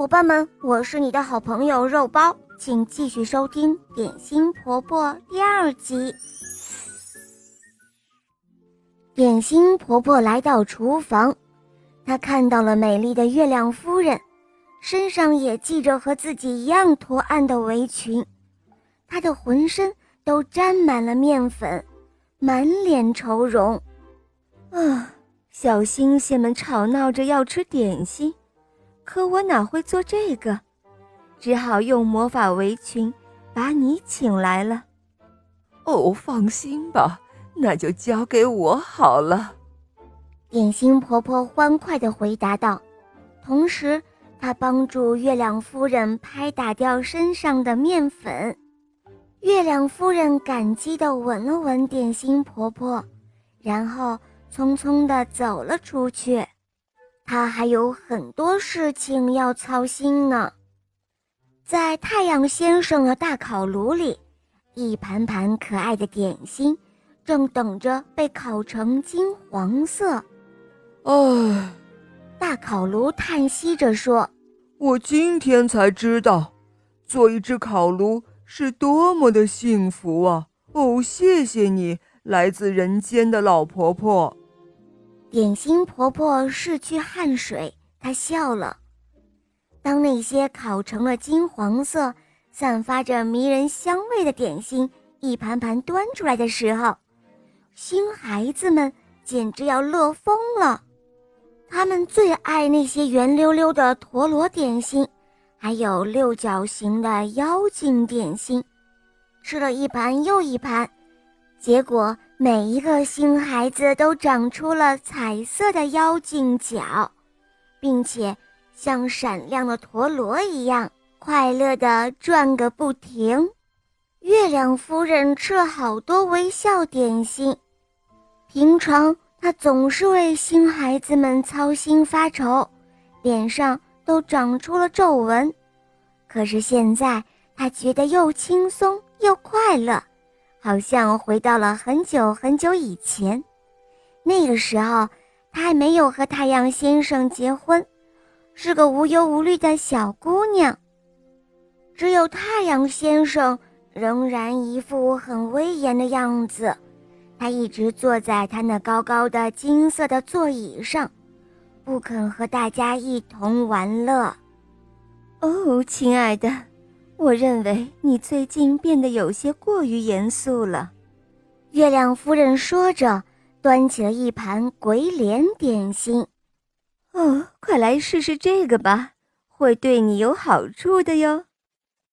伙伴们，我是你的好朋友肉包，请继续收听《点心婆婆》第二集。点心婆婆来到厨房，她看到了美丽的月亮夫人，身上也系着和自己一样图案的围裙，她的浑身都沾满了面粉，满脸愁容。啊，小星星们吵闹着要吃点心。可我哪会做这个？只好用魔法围裙把你请来了。哦，放心吧，那就交给我好了。点心婆婆欢快地回答道，同时她帮助月亮夫人拍打掉身上的面粉。月亮夫人感激地吻了吻点心婆婆，然后匆匆地走了出去。他还有很多事情要操心呢。在太阳先生的大烤炉里，一盘盘可爱的点心正等着被烤成金黄色。唉，大烤炉叹息着说：“我今天才知道，做一只烤炉是多么的幸福啊！哦，谢谢你，来自人间的老婆婆。”点心婆婆拭去汗水，她笑了。当那些烤成了金黄色、散发着迷人香味的点心一盘盘端出来的时候，新孩子们简直要乐疯了。他们最爱那些圆溜溜的陀螺点心，还有六角形的妖精点心，吃了一盘又一盘，结果。每一个新孩子都长出了彩色的妖精角，并且像闪亮的陀螺一样快乐地转个不停。月亮夫人吃了好多微笑点心，平常她总是为新孩子们操心发愁，脸上都长出了皱纹。可是现在，她觉得又轻松又快乐。好像回到了很久很久以前，那个时候她还没有和太阳先生结婚，是个无忧无虑的小姑娘。只有太阳先生仍然一副很威严的样子，他一直坐在他那高高的金色的座椅上，不肯和大家一同玩乐。哦，亲爱的。我认为你最近变得有些过于严肃了，月亮夫人说着，端起了一盘鬼脸点心。哦，快来试试这个吧，会对你有好处的哟。